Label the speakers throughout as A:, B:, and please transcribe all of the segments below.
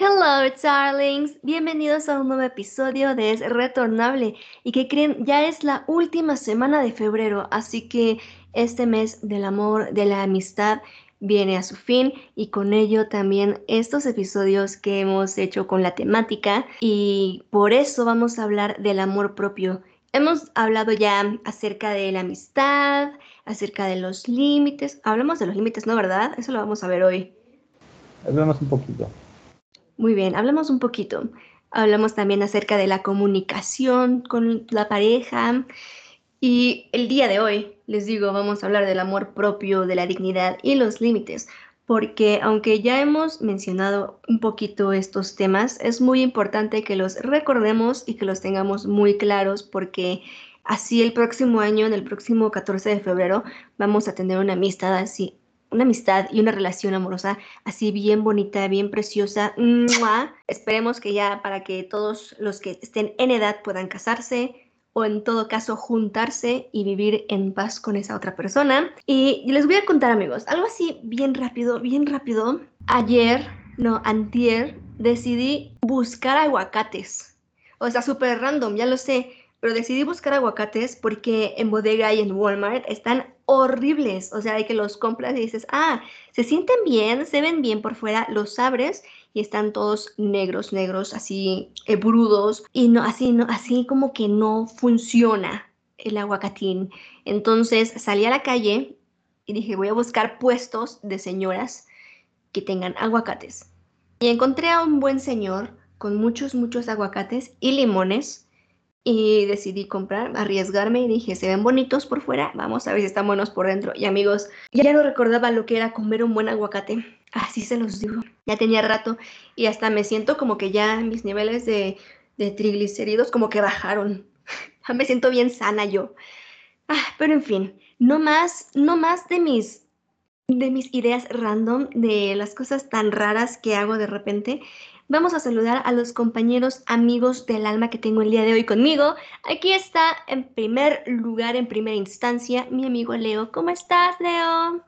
A: Hello, darlings. Bienvenidos a un nuevo episodio de Es Retornable. Y que creen, ya es la última semana de febrero, así que este mes del amor, de la amistad, viene a su fin y con ello también estos episodios que hemos hecho con la temática y por eso vamos a hablar del amor propio. Hemos hablado ya acerca de la amistad, acerca de los límites. Hablamos de los límites, ¿no? ¿Verdad? Eso lo vamos a ver hoy.
B: Hablamos un poquito.
A: Muy bien, hablamos un poquito. Hablamos también acerca de la comunicación con la pareja. Y el día de hoy, les digo, vamos a hablar del amor propio, de la dignidad y los límites, porque aunque ya hemos mencionado un poquito estos temas, es muy importante que los recordemos y que los tengamos muy claros, porque así el próximo año, en el próximo 14 de febrero, vamos a tener una amistad así una amistad y una relación amorosa así bien bonita, bien preciosa. Esperemos que ya para que todos los que estén en edad puedan casarse o en todo caso juntarse y vivir en paz con esa otra persona. Y les voy a contar amigos, algo así bien rápido, bien rápido. Ayer, no, antier, decidí buscar aguacates. O sea, súper random, ya lo sé, pero decidí buscar aguacates porque en bodega y en Walmart están horribles. O sea, hay que los compras y dices, ah, se sienten bien, se ven bien por fuera, los abres y están todos negros, negros, así eh, brudos y no, así, no, así como que no funciona el aguacatín. Entonces salí a la calle y dije, voy a buscar puestos de señoras que tengan aguacates. Y encontré a un buen señor con muchos, muchos aguacates y limones y decidí comprar, arriesgarme y dije, se ven bonitos por fuera, vamos a ver si están buenos por dentro. Y amigos, ya no recordaba lo que era comer un buen aguacate, así se los digo, ya tenía rato y hasta me siento como que ya mis niveles de, de triglicéridos como que bajaron, me siento bien sana yo. Ah, pero en fin, no más, no más de mis de mis ideas random, de las cosas tan raras que hago de repente vamos a saludar a los compañeros amigos del alma que tengo el día de hoy conmigo. Aquí está en primer lugar, en primera instancia, mi amigo Leo. ¿Cómo estás, Leo?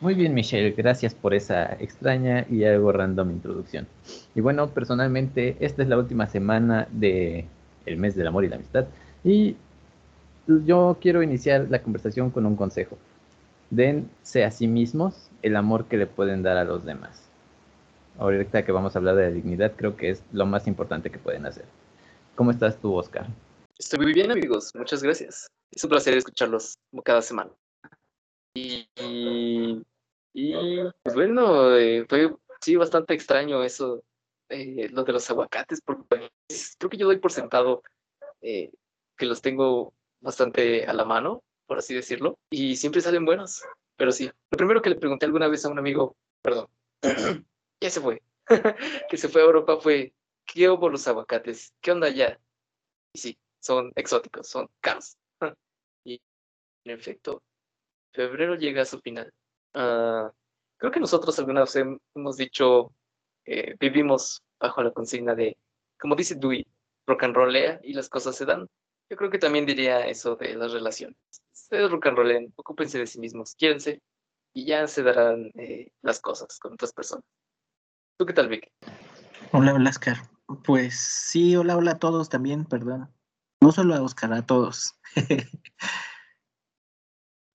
B: Muy bien, Michelle, gracias por esa extraña y algo random introducción. Y bueno, personalmente, esta es la última semana del el mes del amor y la amistad. Y yo quiero iniciar la conversación con un consejo. Dense a sí mismos el amor que le pueden dar a los demás ahorita que vamos a hablar de la dignidad, creo que es lo más importante que pueden hacer. ¿Cómo estás tú, Oscar?
C: Estoy muy bien, amigos. Muchas gracias. Es un placer escucharlos cada semana. Y, y, pues bueno, eh, fue sí bastante extraño eso, eh, lo de los aguacates, porque creo que yo doy por sentado eh, que los tengo bastante a la mano, por así decirlo, y siempre salen buenos. Pero sí, lo primero que le pregunté alguna vez a un amigo, perdón, ya se fue, que se fue a Europa fue, ¿qué hubo los aguacates? ¿Qué onda allá? Y sí, son exóticos, son caros. y en efecto, febrero llega a su final. Ah, creo que nosotros alguna vez hemos dicho, eh, vivimos bajo la consigna de, como dice Dewey, rock and rollea y las cosas se dan. Yo creo que también diría eso de las relaciones. Ustedes rock and rollen, ocúpense de sí mismos, quiérense y ya se darán eh, las cosas con otras personas. ¿Tú qué tal, Vic?
D: Hola, Oscar. Pues sí, hola, hola a todos también, perdón. No solo a Oscar, a todos.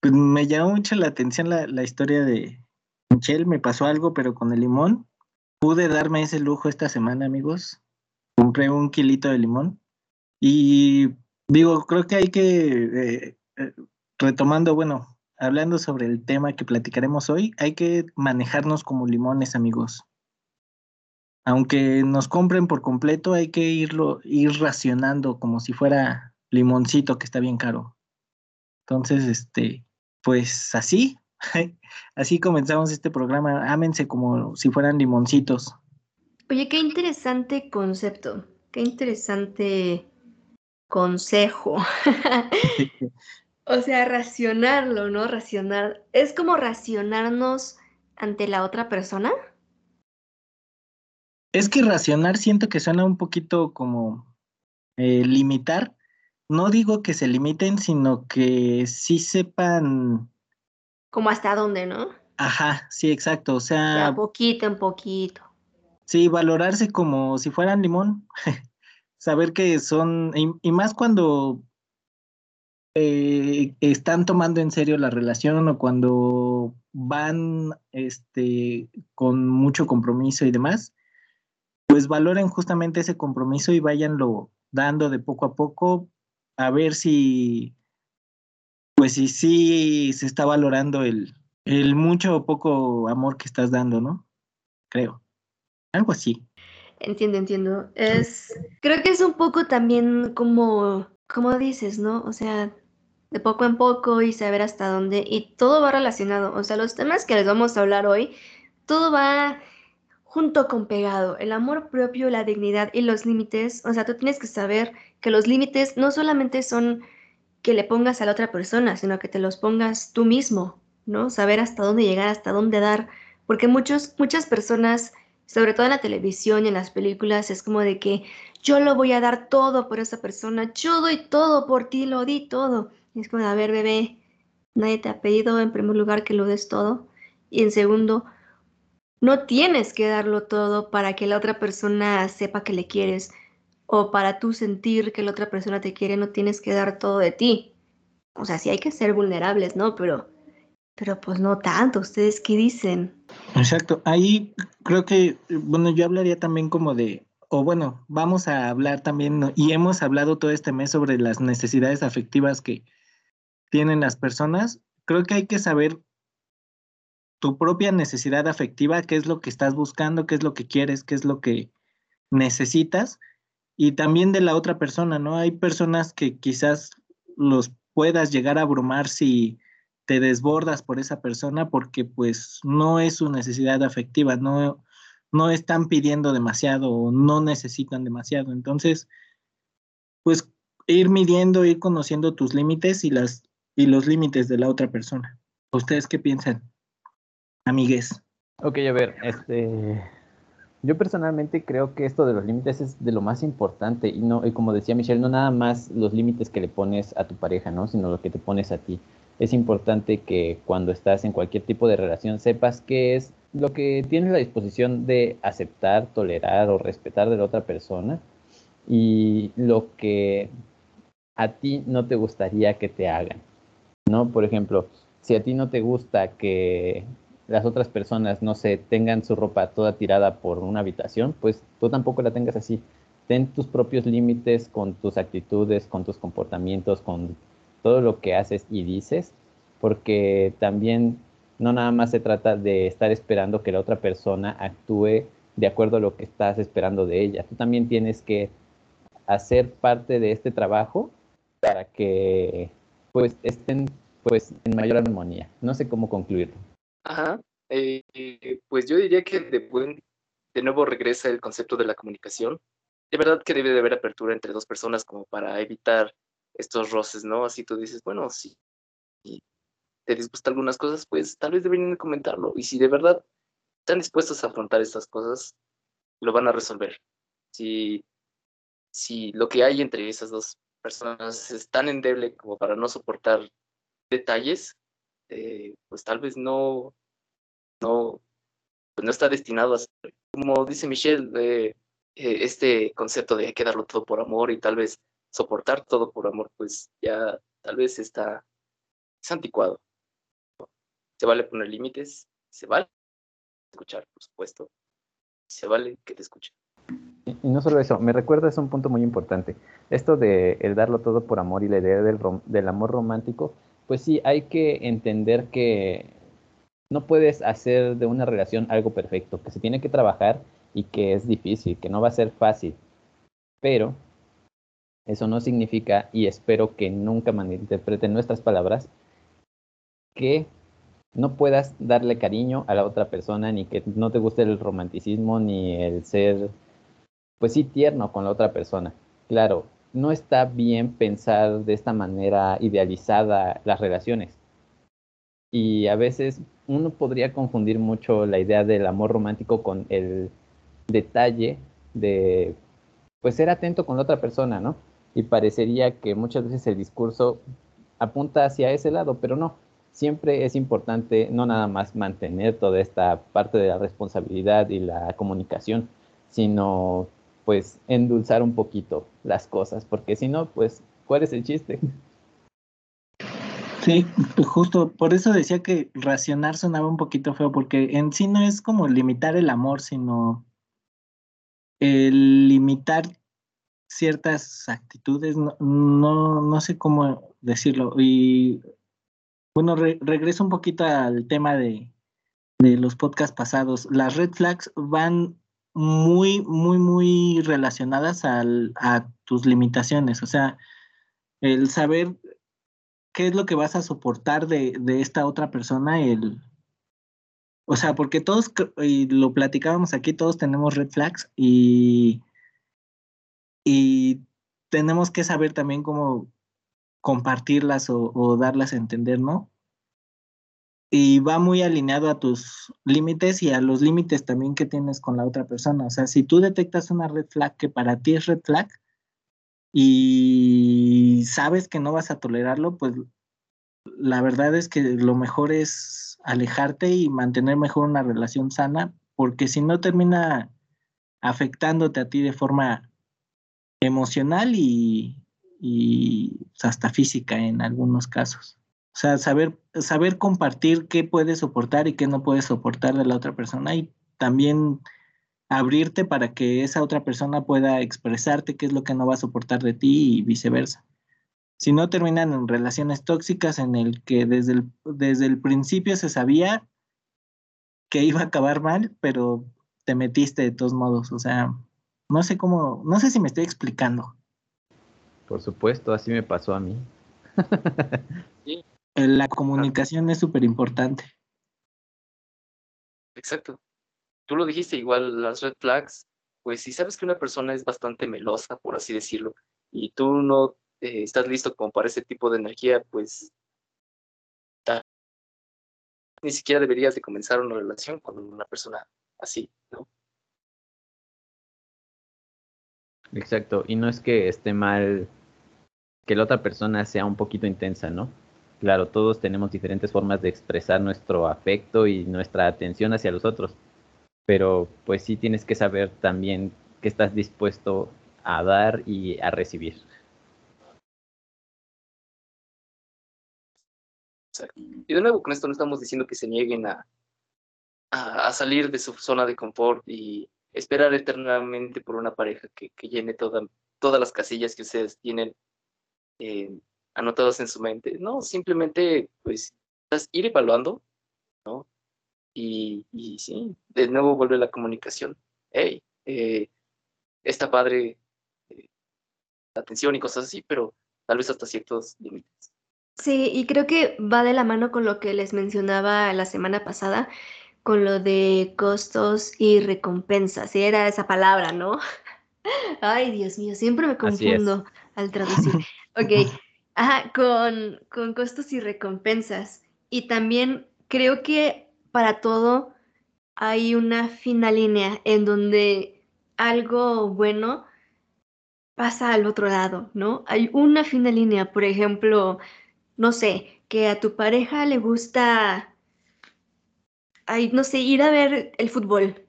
D: pues me llamó mucho la atención la, historia de Michelle. Me pasó algo, pero con el limón. Pude darme ese lujo esta semana, amigos. Compré un kilito de limón. Y digo, creo que hay que, eh, eh, retomando, bueno, hablando sobre el tema que platicaremos hoy, hay que manejarnos como limones, amigos aunque nos compren por completo, hay que irlo, ir racionando como si fuera limoncito que está bien caro. Entonces, este, pues así, así comenzamos este programa. Ámense como si fueran limoncitos.
A: Oye, qué interesante concepto, qué interesante consejo. o sea, racionarlo, ¿no? Racionar. Es como racionarnos ante la otra persona.
D: Es que racionar siento que suena un poquito como eh, limitar. No digo que se limiten, sino que sí sepan.
A: Como hasta dónde, ¿no?
D: Ajá, sí, exacto. O sea.
A: De poquito en poquito.
D: Sí, valorarse como si fueran limón. Saber que son, y, más cuando eh, están tomando en serio la relación o cuando van este, con mucho compromiso y demás, pues valoren justamente ese compromiso y váyanlo dando de poco a poco a ver si, pues si sí se está valorando el, el mucho o poco amor que estás dando, ¿no? Creo. Algo así.
A: Entiendo, entiendo. Es, creo que es un poco también como, como dices, ¿no? O sea, de poco en poco y saber hasta dónde. Y todo va relacionado. O sea, los temas que les vamos a hablar hoy, todo va junto con pegado. El amor propio, la dignidad y los límites. O sea, tú tienes que saber que los límites no solamente son que le pongas a la otra persona, sino que te los pongas tú mismo, ¿no? Saber hasta dónde llegar, hasta dónde dar. Porque muchos, muchas personas sobre todo en la televisión y en las películas, es como de que yo lo voy a dar todo por esa persona, yo doy todo por ti, lo di todo. Es como, a ver, bebé, nadie te ha pedido en primer lugar que lo des todo. Y en segundo, no tienes que darlo todo para que la otra persona sepa que le quieres o para tú sentir que la otra persona te quiere, no tienes que dar todo de ti. O sea, sí hay que ser vulnerables, ¿no? Pero, pero pues no tanto. ¿Ustedes qué dicen?
D: Exacto. Ahí creo que, bueno, yo hablaría también como de, o bueno, vamos a hablar también, y hemos hablado todo este mes sobre las necesidades afectivas que tienen las personas. Creo que hay que saber tu propia necesidad afectiva, qué es lo que estás buscando, qué es lo que quieres, qué es lo que necesitas, y también de la otra persona, ¿no? Hay personas que quizás los puedas llegar a abrumar si te desbordas por esa persona porque pues no es su necesidad afectiva, no, no están pidiendo demasiado o no necesitan demasiado. Entonces, pues ir midiendo, ir conociendo tus límites y, las, y los límites de la otra persona. ¿Ustedes qué piensan, amigues?
B: Ok, a ver, este, yo personalmente creo que esto de los límites es de lo más importante y no, y como decía Michelle, no nada más los límites que le pones a tu pareja, ¿no? Sino lo que te pones a ti es importante que cuando estás en cualquier tipo de relación sepas qué es lo que tienes la disposición de aceptar, tolerar o respetar de la otra persona y lo que a ti no te gustaría que te hagan, ¿no? Por ejemplo, si a ti no te gusta que las otras personas, no sé, tengan su ropa toda tirada por una habitación, pues tú tampoco la tengas así. Ten tus propios límites con tus actitudes, con tus comportamientos, con todo lo que haces y dices, porque también no nada más se trata de estar esperando que la otra persona actúe de acuerdo a lo que estás esperando de ella. Tú también tienes que hacer parte de este trabajo para que pues estén pues en mayor armonía. No sé cómo concluirlo.
C: Ajá. Eh, pues yo diría que de, nuevo regresa el concepto de la comunicación. De verdad que debe de haber apertura entre dos personas como para evitar estos roces, ¿no? Así tú dices, bueno, si te disgusta algunas cosas, pues tal vez deberían comentarlo. Y si de verdad están dispuestos a afrontar estas cosas, lo van a resolver. Si, si lo que hay entre esas dos personas es tan endeble como para no soportar detalles, eh, pues tal vez no, no, pues no está destinado a ser. Como dice Michelle, eh, este concepto de hay que darlo todo por amor y tal vez soportar todo por amor, pues ya tal vez está es anticuado. Se vale poner límites, se vale escuchar, por supuesto. Se vale que te escuchen.
B: Y, no solo eso, me recuerda, es un punto muy importante. Esto de el darlo todo por amor y la idea del, del amor romántico, pues sí, hay que entender que no puedes hacer de una relación algo perfecto, que se tiene que trabajar y que es difícil, que no va a ser fácil. Pero eso no significa, y espero que nunca malinterpreten nuestras palabras, que no puedas darle cariño a la otra persona, ni que no te guste el romanticismo, ni el ser, pues sí, tierno con la otra persona. Claro, no está bien pensar de esta manera idealizada las relaciones. Y a veces uno podría confundir mucho la idea del amor romántico con el detalle de, pues, ser atento con la otra persona, ¿no? y parecería que muchas veces el discurso apunta hacia ese lado, pero no. siempre es importante no nada más mantener toda esta parte de la responsabilidad y la comunicación, sino pues endulzar un poquito las cosas, porque si no, pues, ¿cuál es el chiste?
D: Sí, justo por eso decía que racionar sonaba un poquito feo, porque en sí no es como limitar el amor, sino el limitar ciertas actitudes, no, no, sé cómo decirlo. Y bueno, regreso un poquito al tema de, de los podcasts pasados. Las red flags van muy, muy, muy relacionadas al, a tus limitaciones. O sea, el saber qué es lo que vas a soportar de, esta otra persona, el, o sea, porque todos, y lo platicábamos aquí, todos tenemos red flags y, y tenemos que saber también cómo compartirlas o, darlas a entender, ¿no? Y va muy alineado a tus límites y a los límites también que tienes con la otra persona. O sea, si tú detectas una red flag que para ti es red flag, y sabes que no vas a tolerarlo, pues la verdad es que lo mejor es alejarte y mantener mejor una relación sana, porque si no termina afectándote a ti de forma emocional y, hasta física en algunos casos. O sea, saber, saber compartir qué puedes soportar y qué no puedes soportar de la otra persona y también abrirte para que esa otra persona pueda expresarte qué es lo que no va a soportar de ti y viceversa. Si no terminan en relaciones tóxicas en el que desde el, desde el principio se sabía que iba a acabar mal, pero te metiste de todos modos. O sea, no sé cómo, no sé si me estoy explicando.
B: Por supuesto, así me pasó a mí.
D: La comunicación es súper importante.
C: Exacto tú lo dijiste igual, las red flags, pues si sabes que una persona es bastante melosa, por así decirlo, y tú no eh, estás listo como para ese tipo de energía, pues ni siquiera deberías de comenzar una relación con una persona así, ¿no?
B: Exacto, y no es que esté mal que la otra persona sea un poquito intensa, ¿no? Claro, todos tenemos diferentes formas de expresar nuestro afecto y nuestra atención hacia los otros pero pues sí tienes que saber también que estás dispuesto a dar y a recibir.
C: Y de nuevo, con esto no estamos diciendo que se nieguen a, a, salir de su zona de confort y esperar eternamente por una pareja que, que llene toda, todas las casillas que ustedes tienen eh, anotadas en su mente. No, simplemente pues ir evaluando, ¿no? Y, y sí, de nuevo vuelve la comunicación. Hey, eh, está padre eh, la atención y cosas así, pero tal vez hasta ciertos límites.
A: Sí, y creo que va de la mano con lo que les mencionaba la semana pasada, con lo de costos y recompensas. Sí, era esa palabra, ¿no? Ay, Dios mío, siempre me confundo al traducir. Ok, ajá, con, con costos y recompensas. Y también creo que para todo hay una fina línea en donde algo bueno pasa al otro lado, ¿no? Hay una fina línea, por ejemplo, no sé, que a tu pareja le gusta, no sé, ir a ver el fútbol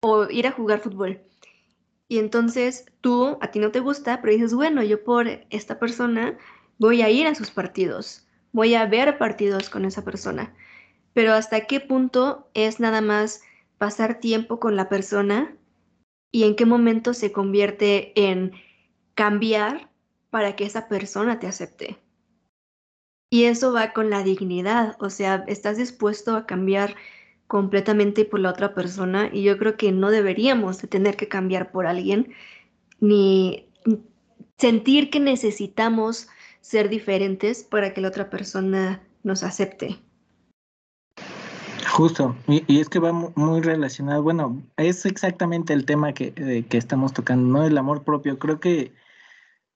A: o ir a jugar fútbol. Y entonces tú, a ti no te gusta, pero dices, bueno, yo por esta persona voy a ir a sus partidos, voy a ver partidos con esa persona pero hasta qué punto es nada más pasar tiempo con la persona y en qué momento se convierte en cambiar para que esa persona te acepte. Y eso va con la dignidad, o sea, estás dispuesto a cambiar completamente por la otra persona y yo creo que no deberíamos de tener que cambiar por alguien ni sentir que necesitamos ser diferentes para que la otra persona nos acepte.
D: Justo, y, es que va muy relacionado, bueno, es exactamente el tema que, que estamos tocando, ¿no? El amor propio. Creo que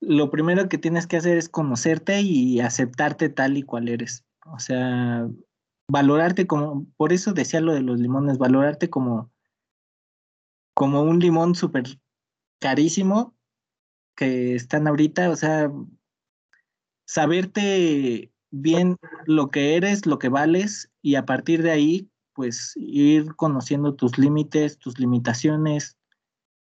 D: lo primero que tienes que hacer es conocerte y aceptarte tal y cual eres. O sea, valorarte como, por eso decía lo de los limones, valorarte como, como un limón súper carísimo que están ahorita, o sea, saberte bien lo que eres, lo que vales y a partir de ahí, pues ir conociendo tus límites, tus limitaciones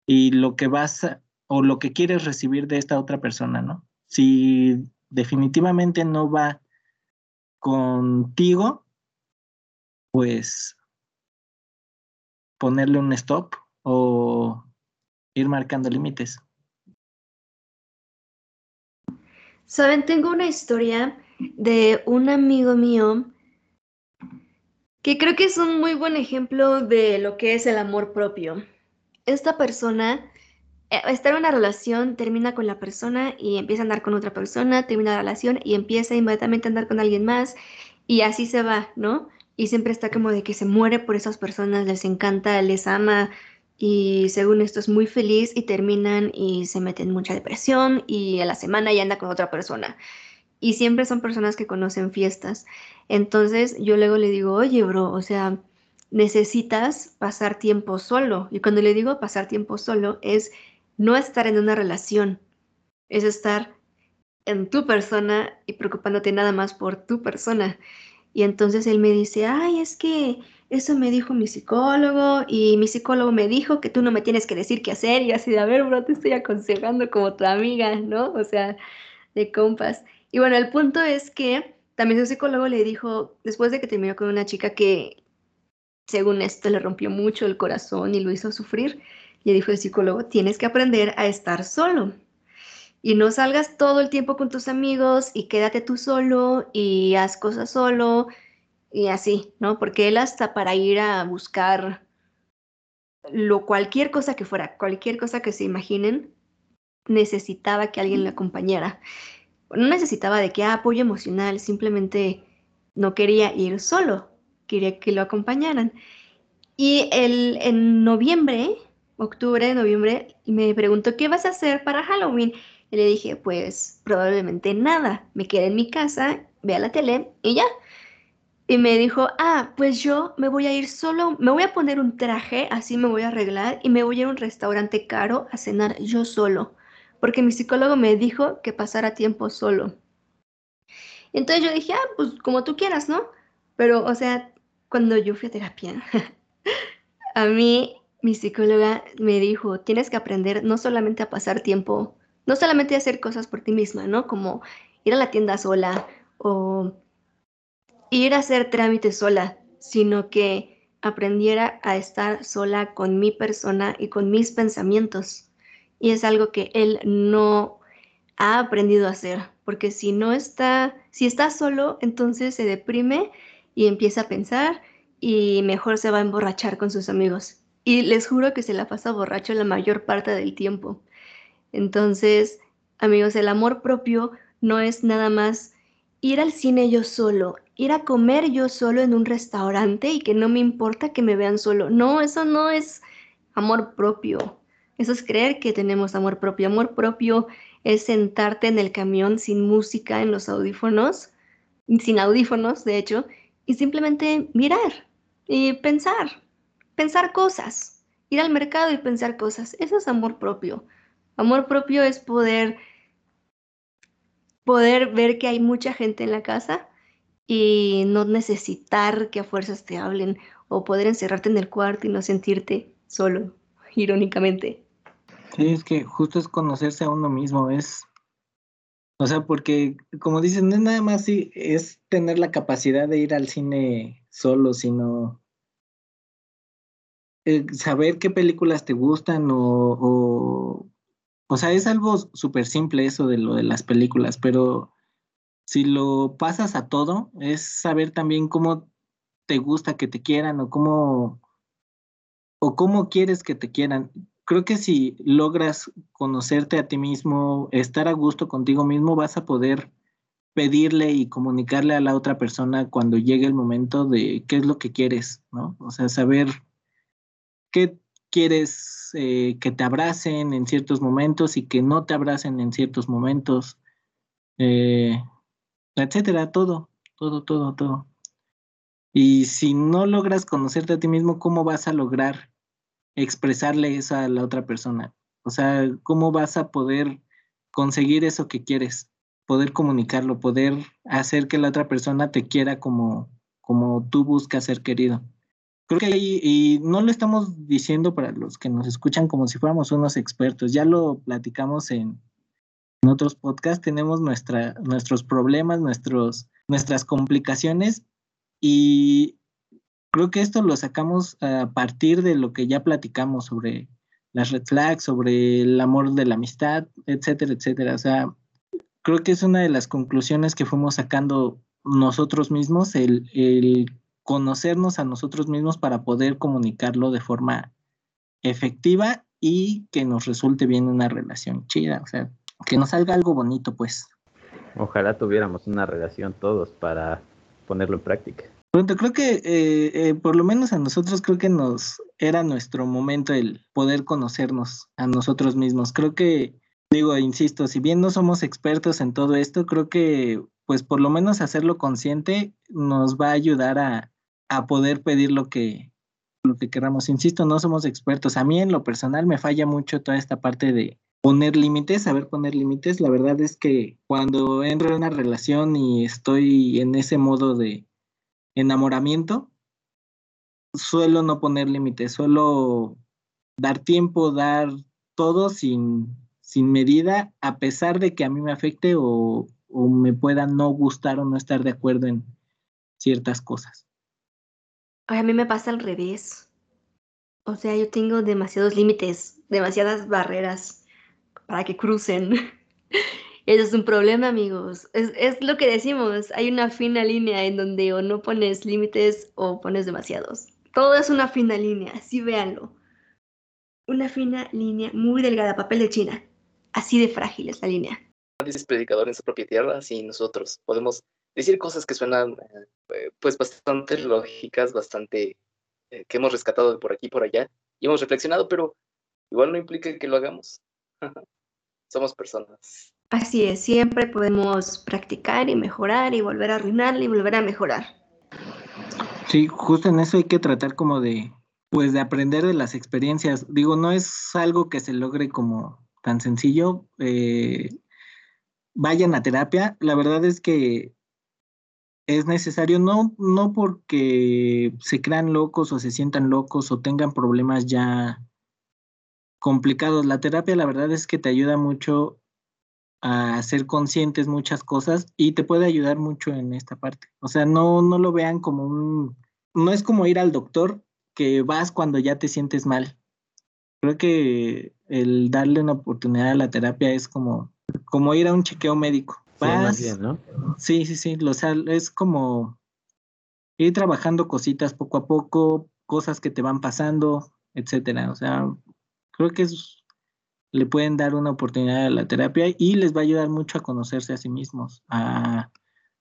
D: y lo que vas o lo que quieres recibir de esta otra persona, ¿no? Si definitivamente no va contigo, pues ponerle un stop o ir marcando límites.
A: Saben, tengo una historia de un amigo mío que creo que es un muy buen ejemplo de lo que es el amor propio. Esta persona eh, está en una relación, termina con la persona y empieza a andar con otra persona, termina la relación y empieza inmediatamente a andar con alguien más y así se va, ¿no? Y siempre está como de que se muere por esas personas, les encanta, les ama y según esto es muy feliz y terminan y se meten en mucha depresión y a la semana ya anda con otra persona. Y siempre son personas que conocen fiestas. Entonces yo luego le digo, oye, bro, o sea, necesitas pasar tiempo solo. Y cuando le digo pasar tiempo solo es no estar en una relación, es estar en tu persona y preocupándote nada más por tu persona. Y entonces él me dice, ay, es que eso me dijo mi psicólogo y mi psicólogo me dijo que tú no me tienes que decir qué hacer y así de, a ver, bro, te estoy aconsejando como tu amiga, ¿no? O sea, de compas. Y bueno, el punto es que también su psicólogo le dijo, después de que terminó con una chica que, según esto, le rompió mucho el corazón y lo hizo sufrir, le dijo el psicólogo, tienes que aprender a estar solo. Y no salgas todo el tiempo con tus amigos y quédate tú solo y haz cosas solo y así, ¿no? Porque él hasta para ir a buscar lo cualquier cosa que fuera, cualquier cosa que se imaginen, necesitaba que alguien le acompañara. No necesitaba de que ah, apoyo emocional, simplemente no quería ir solo, quería que lo acompañaran. Y el, en noviembre, octubre, noviembre, me preguntó, ¿qué vas a hacer para Halloween? Y le dije, pues probablemente nada, me quedé en mi casa, vea la tele y ya. Y me dijo, ah, pues yo me voy a ir solo, me voy a poner un traje, así me voy a arreglar y me voy a ir a un restaurante caro a cenar yo solo, porque mi psicólogo me dijo que pasara tiempo solo. Entonces yo dije, ah, pues como tú quieras, ¿no? Pero, o sea, cuando yo fui a terapia, a mí mi psicóloga me dijo, tienes que aprender no solamente a pasar tiempo, no solamente a hacer cosas por ti misma, ¿no? Como ir a la tienda sola o ir a hacer trámites sola, sino que aprendiera a estar sola con mi persona y con mis pensamientos. Y es algo que él no ha aprendido a hacer, porque si no está, si está solo, entonces se deprime y empieza a pensar y mejor se va a emborrachar con sus amigos. Y les juro que se la pasa borracho la mayor parte del tiempo. Entonces, amigos, el amor propio no es nada más ir al cine yo solo, ir a comer yo solo en un restaurante y que no me importa que me vean solo. No, eso no es amor propio. Eso es creer que tenemos amor propio. Amor propio es sentarte en el camión sin música en los audífonos, sin audífonos, de hecho, y simplemente mirar y pensar, pensar cosas, ir al mercado y pensar cosas. Eso es amor propio. Amor propio es poder poder ver que hay mucha gente en la casa y no necesitar que a fuerzas te hablen o poder encerrarte en el cuarto y no sentirte solo, irónicamente.
D: Sí, es que justo es conocerse a uno mismo, es, o sea, porque como dicen, no es nada más si es tener la capacidad de ir al cine solo, sino eh, saber qué películas te gustan o o sea, es algo súper simple eso de lo de las películas, pero si lo pasas a todo, es saber también cómo te gusta que te quieran o cómo, o cómo quieres que te quieran. Creo que si logras conocerte a ti mismo, estar a gusto contigo mismo, vas a poder pedirle y comunicarle a la otra persona cuando llegue el momento de qué es lo que quieres, ¿no? O sea, saber qué quieres eh, que te abracen en ciertos momentos y que no te abracen en ciertos momentos, eh, etcétera, todo, todo, todo, todo. Y si no logras conocerte a ti mismo, ¿cómo vas a lograr expresarle eso a la otra persona? O sea, ¿cómo vas a poder conseguir eso que quieres? poder comunicarlo, poder hacer que la otra persona te quiera como, como tú buscas ser querido. Creo que ahí, y no lo estamos diciendo para los que nos escuchan como si fuéramos unos expertos, ya lo platicamos en, en otros podcasts, tenemos nuestra, nuestros problemas, nuestros, nuestras complicaciones y creo que esto lo sacamos a partir de lo que ya platicamos sobre las red flags, sobre el amor de la amistad, etcétera, etcétera. O sea, creo que es una de las conclusiones que fuimos sacando nosotros mismos, el, el conocernos a nosotros mismos para poder comunicarlo de forma efectiva y que nos resulte bien una relación chida, o sea, que nos salga algo bonito, pues.
B: Ojalá tuviéramos una relación todos para ponerlo en práctica.
D: Pronto, creo que eh, eh, por lo menos a nosotros creo que nos era nuestro momento el poder conocernos a nosotros mismos. Creo que, digo, insisto, si bien no somos expertos en todo esto, creo que pues por lo menos hacerlo consciente nos va a ayudar a, a poder pedir lo que, lo que queramos. Insisto, no somos expertos. A mí en lo personal me falla mucho toda esta parte de poner límites, saber poner límites. La verdad es que cuando entro en una relación y estoy en ese modo de enamoramiento, suelo no poner límites, suelo dar tiempo, dar todo sin, sin medida, a pesar de que a mí me afecte o, o me pueda no gustar o no estar de acuerdo en ciertas cosas
A: a mí me pasa al revés. O sea, yo tengo demasiados límites, demasiadas barreras para que crucen. Eso es un problema, amigos. Es, lo que decimos. Hay una fina línea en donde o no pones límites o pones demasiados. Todo es una fina línea, así véanlo. Una fina línea muy delgada, papel de China. Así de frágil es la línea.
C: Dices predicador en su propia tierra, así nosotros podemos decir cosas que suenan eh, pues bastante lógicas, bastante eh, que hemos rescatado por aquí y por allá y hemos reflexionado, pero igual no implica que lo hagamos. Somos personas.
A: Así es, siempre podemos practicar y mejorar y volver a arruinar y volver a mejorar.
D: Sí, justo en eso hay que tratar como de, pues de aprender de las experiencias. Digo, no es algo que se logre como tan sencillo. Eh, vayan a terapia. La verdad es que es necesario no, no porque se crean locos o se sientan locos o tengan problemas ya complicados. La terapia la verdad es que te ayuda mucho a ser conscientes muchas cosas y te puede ayudar mucho en esta parte. O sea, no, no lo vean como un... No es como ir al doctor que vas cuando ya te sientes mal. Creo que el darle una oportunidad a la terapia es como, como ir a un chequeo médico. Sí, sí, sí, es como ir trabajando cositas poco a poco, cosas que te van pasando, etcétera. O sea, creo que le pueden dar una oportunidad a la terapia y les va a ayudar mucho a conocerse a sí mismos, a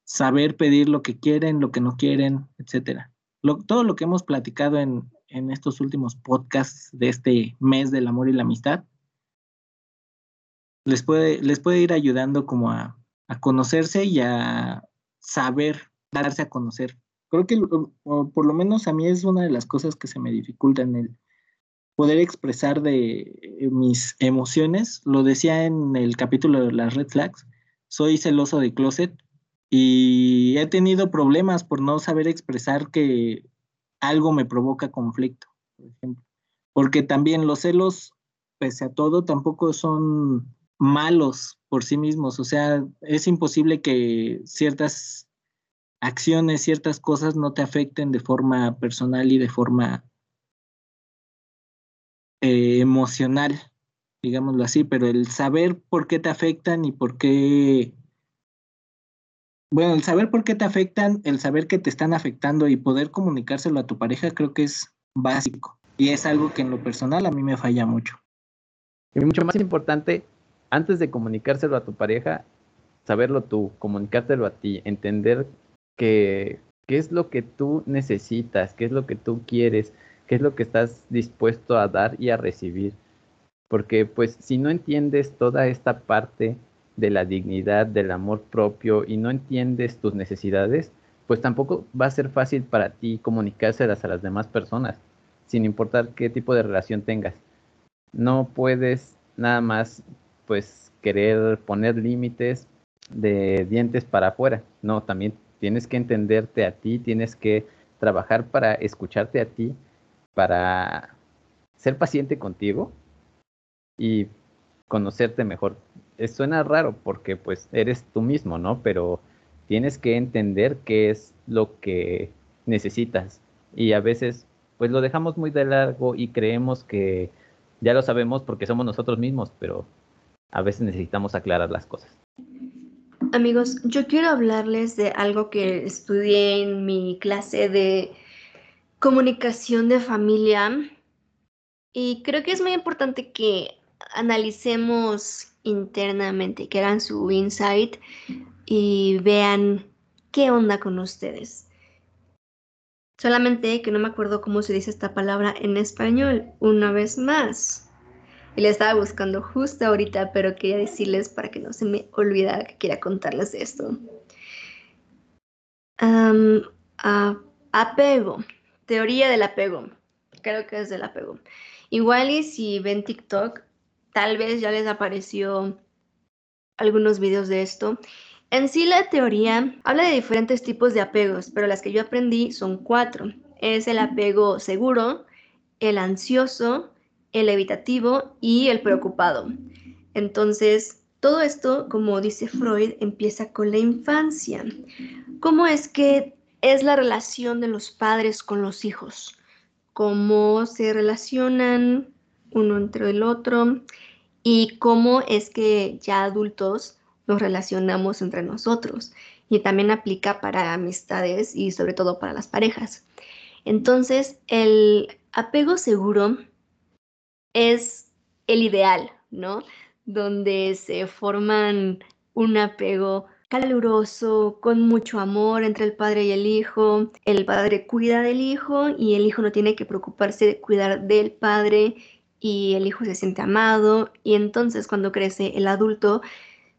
D: saber pedir lo que quieren, lo que no quieren, etcétera. todo lo que hemos platicado en, estos últimos podcasts de este mes del amor y la amistad, les puede, les puede ir ayudando como a conocerse y a saber darse a conocer. Creo que por lo menos a mí es una de las cosas que se me dificulta en el poder expresar de eh, mis emociones. Lo decía en el capítulo de las red flags, soy celoso de closet y he tenido problemas por no saber expresar que algo me provoca conflicto, por ejemplo. Porque también los celos, pese a todo, tampoco son malos por sí mismos. O sea, es imposible que ciertas acciones, ciertas cosas no te afecten de forma personal y de forma eh, emocional, digámoslo así, pero el saber por qué te afectan y por qué... Bueno, el saber por qué te afectan, el saber que te están afectando y poder comunicárselo a tu pareja creo que es básico. Y es algo que en lo personal a mí me falla mucho.
B: Y mucho más importante, antes de comunicárselo a tu pareja, saberlo tú, comunicártelo a ti, entender que qué es lo que tú necesitas, qué es lo que tú quieres, qué es lo que estás dispuesto a dar y a recibir. Porque pues si no entiendes toda esta parte de la dignidad, del amor propio y no entiendes tus necesidades, pues tampoco va a ser fácil para ti comunicárselas a las demás personas, sin importar qué tipo de relación tengas. No puedes nada más pues querer poner límites de dientes para afuera. No, también tienes que entenderte a ti, tienes que trabajar para escucharte a ti, para ser paciente contigo y conocerte mejor. suena raro porque pues eres tú mismo, ¿no? Pero tienes que entender qué es lo que necesitas y a veces pues lo dejamos muy de largo y creemos que ya lo sabemos porque somos nosotros mismos, pero a veces necesitamos aclarar las cosas.
A: Amigos, yo quiero hablarles de algo que estudié en mi clase de comunicación de familia y creo que es muy importante que analicemos internamente, que hagan su insight y vean qué onda con ustedes. Solamente que no me acuerdo cómo se dice esta palabra en español, una vez más. Y la estaba buscando justo ahorita, pero quería decirles para que no se me olvidara que quería contarles esto. apego, teoría del apego. Creo que es del apego. Igual y si ven TikTok, tal vez ya les apareció algunos videos de esto. En sí la teoría habla de diferentes tipos de apegos, pero las que yo aprendí son cuatro. Es el apego seguro, el ansioso, el evitativo y el preocupado. Entonces, todo esto, como dice Freud, empieza con la infancia. ¿Cómo es que es la relación de los padres con los hijos? ¿Cómo se relacionan uno entre el otro? ¿Y cómo es que ya adultos nos relacionamos entre nosotros? Y también aplica para amistades y sobre todo para las parejas. Entonces, el apego seguro es el ideal, ¿no? Donde se forman un apego caluroso, con mucho amor entre el padre y el hijo. El padre cuida del hijo y el hijo no tiene que preocuparse de cuidar del padre y el hijo se siente amado y entonces cuando crece el adulto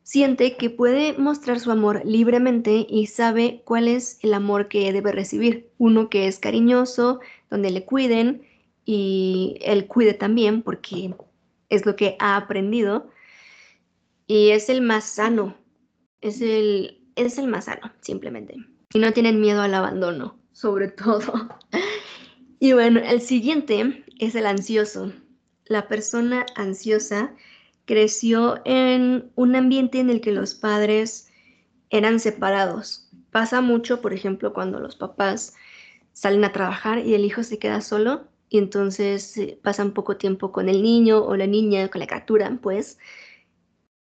A: siente que puede mostrar su amor libremente y sabe cuál es el amor que debe recibir. Uno que es cariñoso, donde le cuiden, y él cuide también porque es lo que ha aprendido y es el más sano, es el, es el más sano, simplemente. Y no tienen miedo al abandono, sobre todo. y bueno, el siguiente es el ansioso. La persona ansiosa creció en un ambiente en el que los padres eran separados. Pasa mucho, por ejemplo, cuando los papás salen a trabajar y el hijo se queda solo y entonces eh, pasan poco tiempo con el niño o la niña, con la criatura, pues,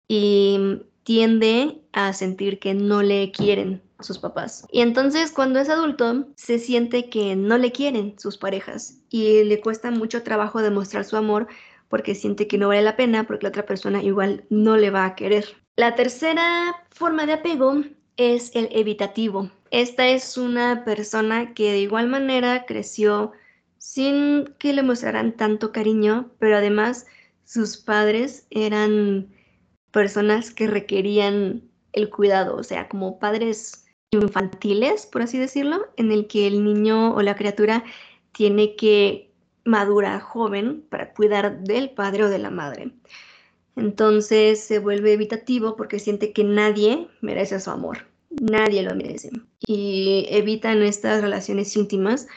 A: y tiende a sentir que no le quieren sus papás. Y entonces cuando es adulto se siente que no le quieren sus parejas y le cuesta mucho trabajo demostrar su amor porque siente que no vale la pena porque la otra persona igual no le va a querer. La tercera forma de apego es el evitativo. Esta es una persona que de igual manera creció sin que le mostraran tanto cariño, pero además sus padres eran personas que requerían el cuidado, o sea, como padres infantiles, por así decirlo, en el que el niño o la criatura tiene que madurar joven para cuidar del padre o de la madre. Entonces se vuelve evitativo porque siente que nadie merece su amor, nadie lo merece. Y evitan estas relaciones íntimas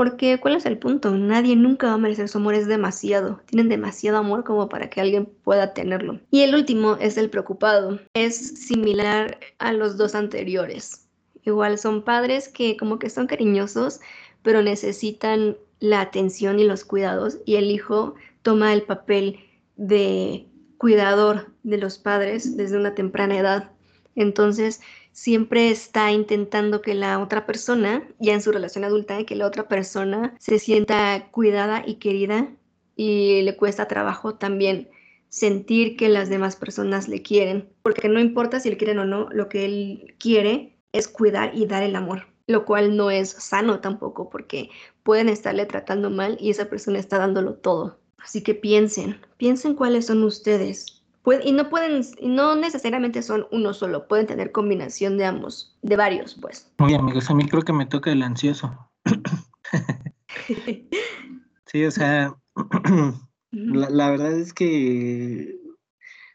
A: porque, ¿cuál es el punto? Nadie nunca va a merecer su amor, es demasiado. Tienen demasiado amor como para que alguien pueda tenerlo. Y el último es el preocupado. Es similar a los dos anteriores. Igual son padres que como que son cariñosos, pero necesitan la atención y los cuidados. Y el hijo toma el papel de cuidador de los padres desde una temprana edad. Entonces, siempre está intentando que la otra persona, ya en su relación adulta, que la otra persona se sienta cuidada y querida y le cuesta trabajo también sentir que las demás personas le quieren, porque no importa si le quieren o no, lo que él quiere es cuidar y dar el amor, lo cual no es sano tampoco, porque pueden estarle tratando mal y esa persona está dándolo todo. Así que piensen, piensen cuáles son ustedes, y no pueden, no necesariamente son uno solo, pueden tener combinación de ambos, de varios, pues.
D: Muy amigos, a mí creo que me toca el ansioso. sí, o sea, la, verdad es que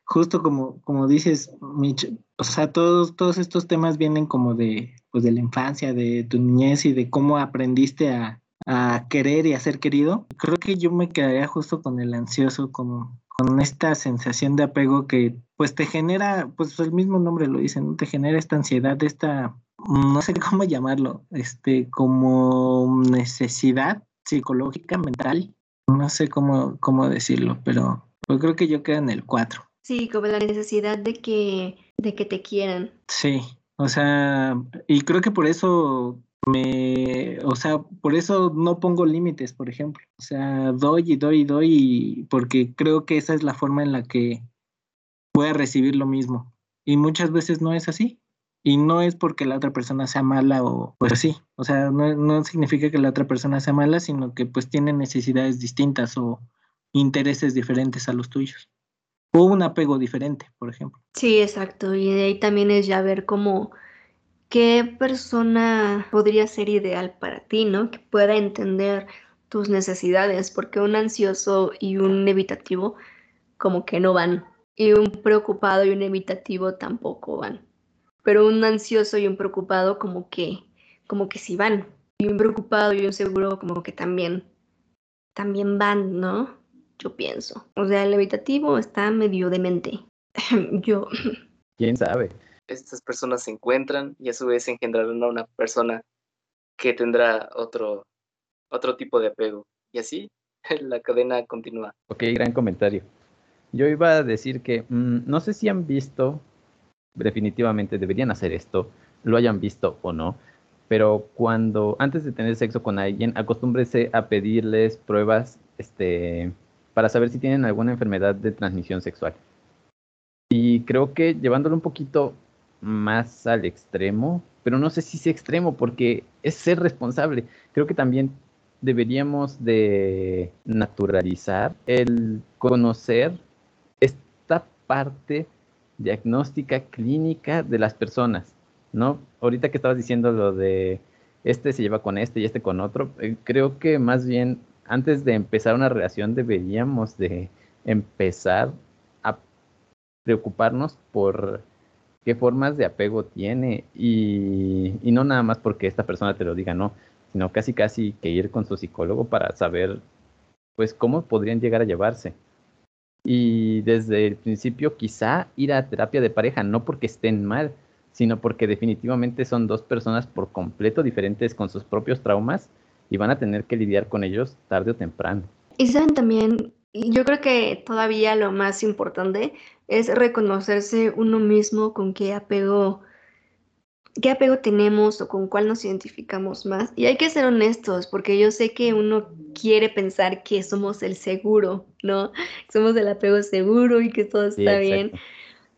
D: justo como, como dices, Mitch, o sea, todos, todos estos temas vienen como de, pues de la infancia, de tu niñez y de cómo aprendiste a, a querer y a ser querido. Creo que yo me quedaría justo con el ansioso, como con esta sensación de apego que pues te genera, pues el mismo nombre lo dice, ¿no? Te genera esta ansiedad, esta, no sé cómo llamarlo, este, como necesidad psicológica, mental, no sé cómo, cómo decirlo, pero yo creo que yo quedo en el 4.
A: Sí, como la necesidad de que, de que te quieran.
D: Sí, o sea, y creo que por eso me, o sea, por eso no pongo límites, por ejemplo. O sea, doy y doy y doy porque creo que esa es la forma en la que voy a recibir lo mismo. Y muchas veces no es así. Y no es porque la otra persona sea mala o pues sí. O sea, no, no significa que la otra persona sea mala, sino que pues tiene necesidades distintas o intereses diferentes a los tuyos. O un apego diferente, por ejemplo.
A: Sí, exacto. Y de ahí también es ya ver cómo qué persona podría ser ideal para ti, ¿no? Que pueda entender tus necesidades, porque un ansioso y un evitativo como que no van, y un preocupado y un evitativo tampoco van. Pero un ansioso y un preocupado como que como que sí van, y un preocupado y un seguro como que también también van, ¿no? Yo pienso. O sea, el evitativo está medio demente. Yo
B: ¿Quién sabe?
C: Estas personas se encuentran y a su vez engendrarán a una persona que tendrá otro, otro tipo de apego. Y así la cadena continúa.
B: Ok, gran comentario. Yo iba a decir que mm, no sé si han visto, definitivamente deberían hacer esto, lo hayan visto o no, pero cuando antes de tener sexo con alguien, acostúmbrese a pedirles pruebas este, para saber si tienen alguna enfermedad de transmisión sexual. Y creo que llevándolo un poquito más al extremo, pero no sé si es extremo porque es ser responsable. Creo que también deberíamos de naturalizar el conocer esta parte diagnóstica clínica de las personas, ¿no? Ahorita que estabas diciendo lo de este se lleva con este y este con otro, eh, creo que más bien antes de empezar una relación deberíamos de empezar a preocuparnos por qué formas de apego tiene y, no nada más porque esta persona te lo diga, no, sino casi casi que ir con su psicólogo para saber pues cómo podrían llegar a llevarse. Y desde el principio quizá ir a terapia de pareja, no porque estén mal, sino porque definitivamente son dos personas por completo diferentes con sus propios traumas y van a tener que lidiar con ellos tarde o temprano.
A: Y saben también, yo creo que todavía lo más importante es reconocerse uno mismo con qué apego, qué apego tenemos o con cuál nos identificamos más. Y hay que ser honestos, porque yo sé que uno quiere pensar que somos el seguro, ¿no? Somos el apego seguro y que todo está bien.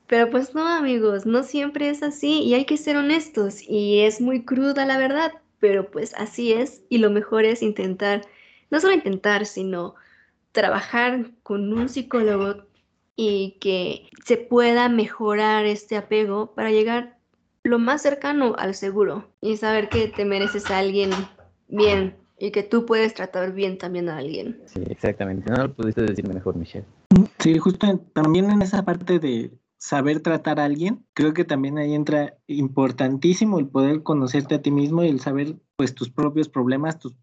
A: Pero pues no, amigos, no siempre es así y hay que ser honestos y es muy cruda la verdad, pero pues así es y lo mejor es intentar, no solo intentar, sino trabajar con un psicólogo y que se pueda mejorar este apego para llegar lo más cercano al seguro y saber que te mereces a alguien bien y que tú puedes tratar bien también a alguien.
B: Sí, exactamente. No lo pudiste decir mejor, Michelle.
D: Sí, justo también en esa parte de saber tratar a alguien, creo que también ahí entra importantísimo el poder conocerte a ti mismo y el saber pues tus propios problemas, tus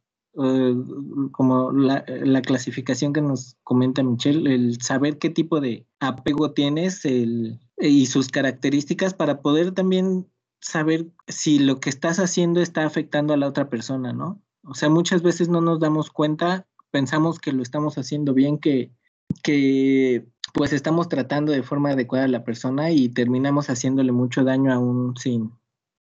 D: eh, como la, la, clasificación que nos comenta Michelle, el saber qué tipo de apego tienes el, y sus características para poder también saber si lo que estás haciendo está afectando a la otra persona, ¿no? O sea, muchas veces no nos damos cuenta, pensamos que lo estamos haciendo bien, que, que pues estamos tratando de forma adecuada a la persona y terminamos haciéndole mucho daño aún sin,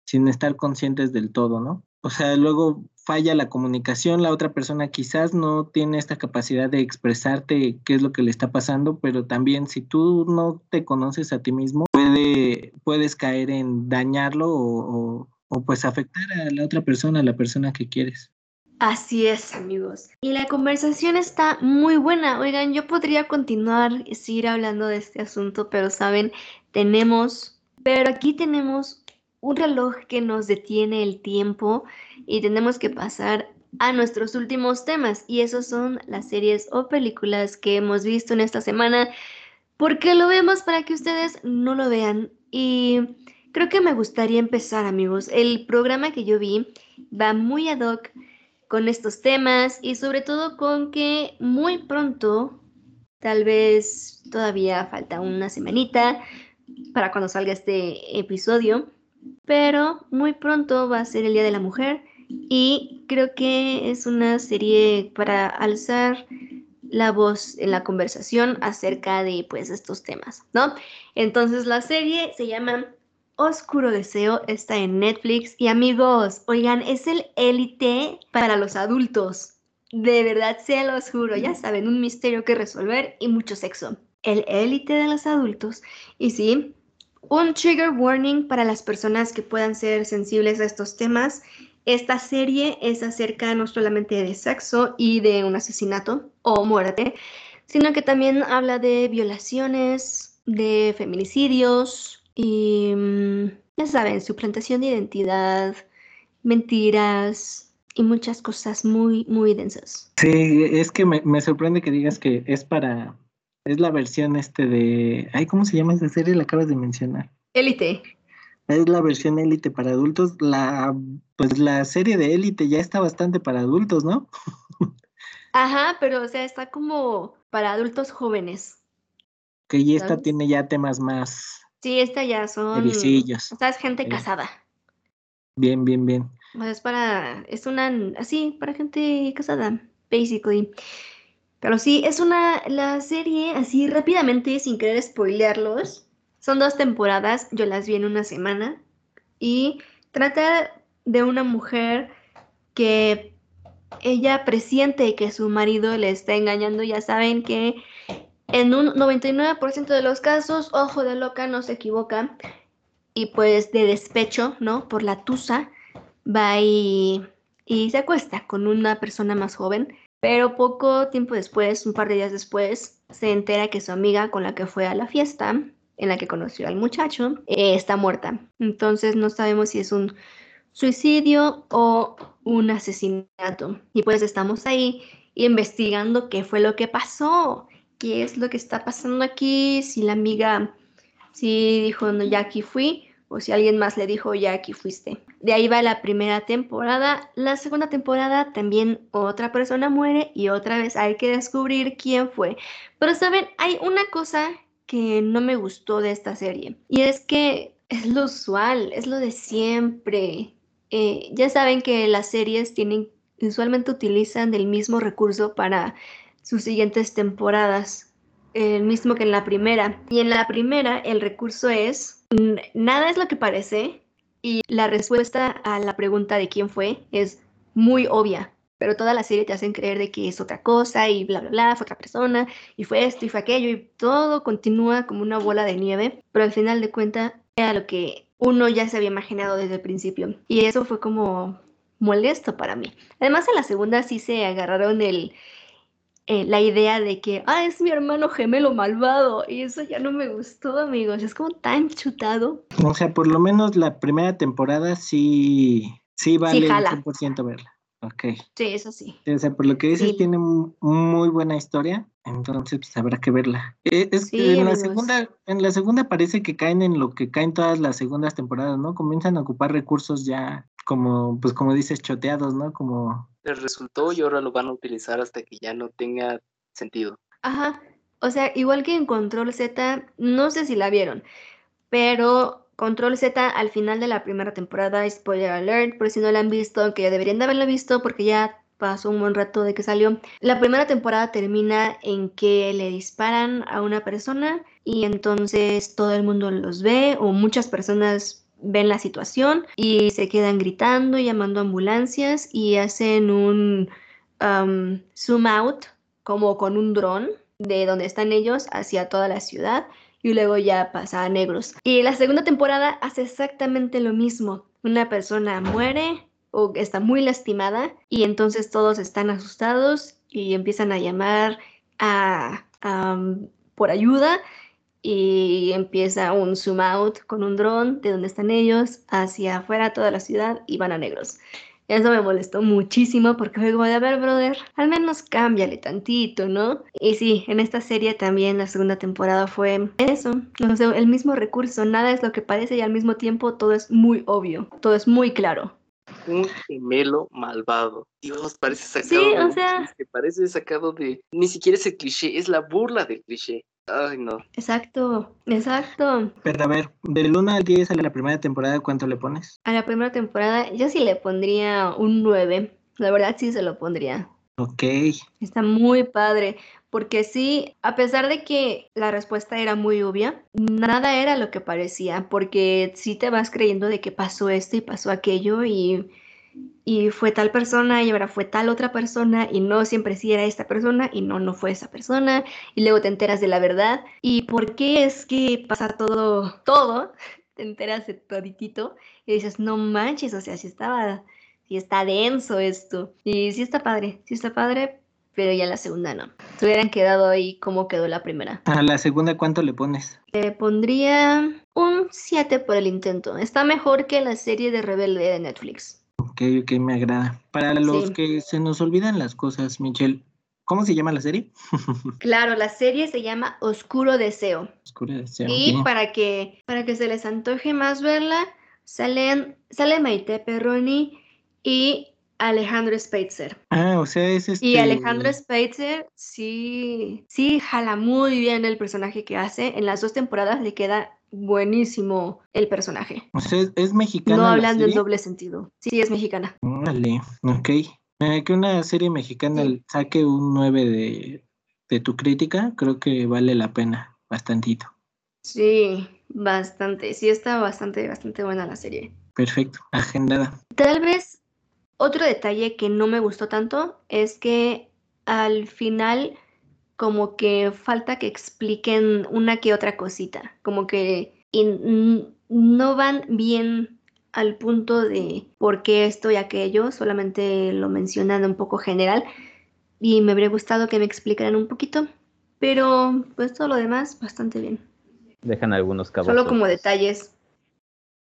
D: sin estar conscientes del todo, ¿no? O sea, luego falla la comunicación, la otra persona quizás no tiene esta capacidad de expresarte qué es lo que le está pasando, pero también si tú no te conoces a ti mismo, puede, puedes caer en dañarlo o, pues afectar a la otra persona, a la persona que quieres.
A: Así es, amigos. Y la conversación está muy buena. Oigan, yo podría continuar y seguir hablando de este asunto, pero saben, tenemos, pero aquí tenemos un reloj que nos detiene el tiempo y tenemos que pasar a nuestros últimos temas y esos son las series o películas que hemos visto en esta semana. porque lo vemos para que ustedes no lo vean Y creo que me gustaría empezar, amigos. El programa que yo vi va muy ad hoc con estos temas y sobre todo con que muy pronto, tal vez todavía falta una semanita para cuando salga este episodio, pero muy pronto va a ser el Día de la Mujer y creo que es una serie para alzar la voz en la conversación acerca de pues estos temas, ¿no? Entonces la serie se llama Oscuro Deseo, está en Netflix y amigos, oigan, es el élite para los adultos. De verdad, se los juro, ya saben, un misterio que resolver y mucho sexo. El élite de los adultos. Y sí, un trigger warning para las personas que puedan ser sensibles a estos temas esta serie es acerca no solamente de sexo y de un asesinato o muerte, sino que también habla de violaciones, de feminicidios y, mm, ya saben, suplantación de identidad, mentiras y muchas cosas muy, muy densas.
D: Sí, es que me, me sorprende que digas que es para, es la versión este de, ay, ¿cómo se llama esa serie? La acabas de mencionar.
A: Élite.
D: Es la versión élite para adultos. La, pues la serie de élite ya está bastante para adultos, ¿no?
A: Ajá, pero o sea, está como para adultos jóvenes.
D: Que y esta tiene ya temas más.
A: Sí, esta ya son.
D: Ericillos.
A: O sea, es gente casada.
D: Bien, bien, bien.
A: Pues es para. Es una. Así, para gente casada, basically. Pero sí, es una. La serie, así rápidamente, sin querer spoilearlos son dos temporadas, yo las vi en una semana y trata de una mujer que ella presiente que su marido le está engañando. Ya saben que en un 99% de los casos, ojo de loca no se equivoca y pues de despecho, ¿no? Por la tusa, va y, y se acuesta con una persona más joven. Pero poco tiempo después, un par de días después, se entera que su amiga con la que fue a la fiesta en la que conoció al muchacho, eh, está muerta. Entonces no sabemos si es un suicidio o un asesinato. Y pues estamos ahí investigando qué fue lo que pasó, qué es lo que está pasando aquí, si la amiga, si dijo, no, ya aquí fui, o si alguien más le dijo, ya aquí fuiste. De ahí va la primera temporada. La segunda temporada también otra persona muere y otra vez hay que descubrir quién fue. Pero saben, hay una cosa que no me gustó de esta serie. Y es que es lo usual, es lo de siempre. Eh, ya saben que las series tienen, usualmente utilizan el mismo recurso para sus siguientes temporadas, el mismo que en la primera. Y en la primera el recurso es, nada es lo que parece y la respuesta a la pregunta de quién fue es muy obvia pero toda la serie te hacen creer de que es otra cosa y bla, bla, bla, fue otra persona y fue esto y fue aquello y todo continúa como una bola de nieve, pero al final de cuentas era lo que uno ya se había imaginado desde el principio y eso fue como molesto para mí. Además en la segunda sí se agarraron el, eh, la idea de que, ah, es mi hermano gemelo malvado y eso ya no me gustó, amigos, es como tan chutado.
D: O sea, por lo menos la primera temporada sí, sí vale sí, 100% verla. Ok.
A: Sí, eso sí.
D: O sea, por lo que dices, tiene muy buena historia, entonces pues, habrá que verla. Eh, es que en la segunda, en la segunda parece que caen en lo que caen todas las segundas temporadas, ¿no? Comienzan a ocupar recursos ya como, pues como dices, choteados, ¿no? Como.
C: Les resultó y ahora lo van a utilizar hasta que ya no tenga sentido.
A: Ajá. O sea, igual que en Control Z, no sé si la vieron, pero Control Z al final de la primera temporada, spoiler alert, por si no la han visto, que ya deberían de haberla visto porque ya pasó un buen rato de que salió. La primera temporada termina en que le disparan a una persona y entonces todo el mundo los ve o muchas personas ven la situación y se quedan gritando, llamando ambulancias y hacen un um, zoom out como con un dron de donde están ellos hacia toda la ciudad y luego ya pasa a negros. Y la segunda temporada hace exactamente lo mismo. Una persona muere o está muy lastimada y entonces todos están asustados y empiezan a llamar a, por ayuda y empieza un zoom out con un dron de donde están ellos hacia afuera toda la ciudad y van a negros. Eso me molestó muchísimo porque fue como de, a ver, brother, al menos cámbiale tantito, ¿no? Y sí, en esta serie también la segunda temporada fue eso, no sé, el mismo recurso, nada es lo que parece y al mismo tiempo todo es muy obvio, todo es muy claro.
C: Un gemelo malvado. Dios, parece sacado
A: Sí,
C: de
A: o
C: un
A: sea-
C: parece sacado de... Ni siquiera es el cliché, es la burla del cliché. Ay, no.
A: Exacto, exacto.
D: Pero a ver, del 1 al 10 a la primera temporada, ¿cuánto le pones?
A: A la primera temporada yo sí le pondría un 9, la verdad sí se lo pondría.
D: Ok.
A: Está muy padre, porque sí, a pesar de que la respuesta era muy obvia, nada era lo que parecía, porque sí te vas creyendo de que pasó esto y pasó aquello y, y fue tal persona y ahora fue tal otra persona y no siempre sí era esta persona y no, no fue esa persona y luego te enteras de la verdad. Y por qué es que pasa todo, todo, te enteras de toditito y dices, no manches, o sea, sí estaba, sí está denso esto y sí está padre, sí está padre, pero ya la segunda no. Se hubieran quedado ahí como quedó la primera.
D: A la segunda, ¿cuánto le pones?
A: Le pondría un 7 por el intento. Está mejor que la serie de Rebelde de Netflix.
D: Ok, ok, me agrada. Para los
A: Sí.
D: que se nos olvidan las cosas, Michelle, ¿cómo se llama la serie?
A: Claro, la serie se llama Oscuro Deseo.
D: Oscura Deseo.
A: Y para que, para que se les antoje más verla, salen, sale Maite Perroni y Alejandro Speitzer.
D: Ah, o sea, es este.
A: Y Alejandro Speitzer sí, sí jala muy bien el personaje que hace. En las dos temporadas le queda buenísimo el personaje.
D: O sea, es, mexicana.
A: No en
D: serie?
A: doble sentido. Sí, es mexicana.
D: Órale, ok. Eh, que una serie mexicana
A: Sí.
D: saque un 9 de, de tu crítica, creo que vale la pena bastantito.
A: Sí, bastante. Sí, está bastante, bastante buena la serie.
D: Perfecto, agendada.
A: Tal vez otro detalle que no me gustó tanto es que al final como que falta que expliquen una que otra cosita, como que no van bien al punto de por qué esto y aquello, solamente lo mencionan un poco general y me habría gustado que me explicaran un poquito, pero pues todo lo demás bastante bien.
B: Dejan algunos cabos.
A: Solo como detalles.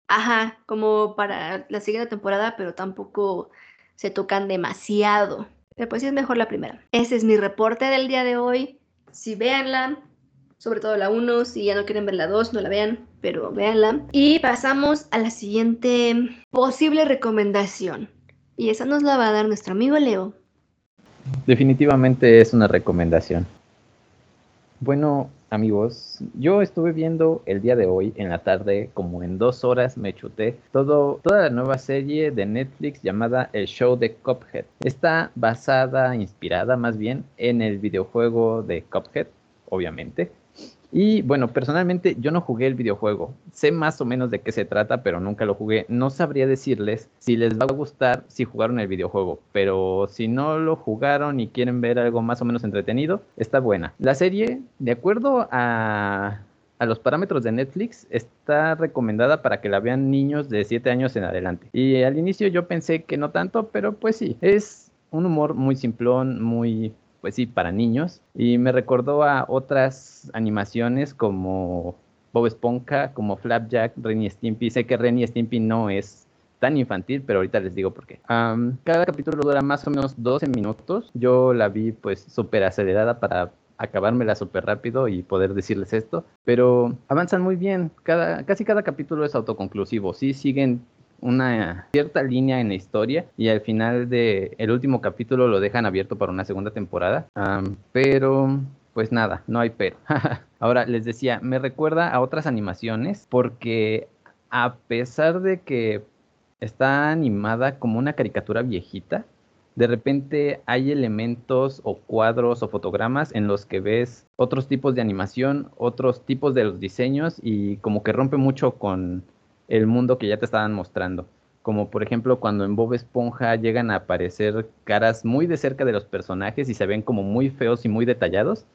A: Ajá, como para la siguiente temporada, pero tampoco se tocan demasiado. Pero pues sí es mejor la primera. Ese es mi reporte del día de hoy. Si véanla, sobre todo la 1, si ya no quieren ver la 2, no la vean, pero véanla. Y pasamos a la siguiente posible recomendación. Y esa nos la va a dar nuestro amigo Leo.
B: Definitivamente es una recomendación. Bueno, amigos, yo estuve viendo el día de hoy en la tarde, como en dos horas me chuté todo, toda la nueva serie de Netflix llamada El Show de Cuphead. Está basada, inspirada más bien, en el videojuego de Cuphead, obviamente. Y bueno, personalmente yo no jugué el videojuego. Sé más o menos de qué se trata, pero nunca lo jugué. No sabría decirles si les va a gustar si jugaron el videojuego, pero si no lo jugaron y quieren ver algo más o menos entretenido, está buena. La serie, de acuerdo a, a los parámetros de Netflix, está recomendada para que la vean niños de 7 años en adelante. Y al inicio yo pensé que no tanto, pero pues sí, es un humor muy simplón, muy pues sí, para niños. Y me recordó a otras animaciones como Bob Esponja, como Flapjack, Ren y Stimpy. Sé que Ren y Stimpy no es tan infantil, pero ahorita les digo por qué. Cada capítulo dura más o menos 12 minutos. Yo la vi pues súper acelerada para acabármela súper rápido y poder decirles esto. Pero avanzan muy bien. Cada, casi cada capítulo es autoconclusivo. Sí siguen una cierta línea en la historia y al final de el último capítulo lo dejan abierto para una segunda temporada. Pero pues nada, no hay pero. Ahora les decía, me recuerda a otras animaciones porque a pesar de que está animada como una caricatura viejita, de repente hay elementos o cuadros o fotogramas en los que ves otros tipos de animación, otros tipos de los diseños y como que rompe mucho con el mundo que ya te estaban mostrando. Como por ejemplo cuando en Bob Esponja llegan a aparecer caras muy de cerca de los personajes y se ven como muy feos y muy detallados.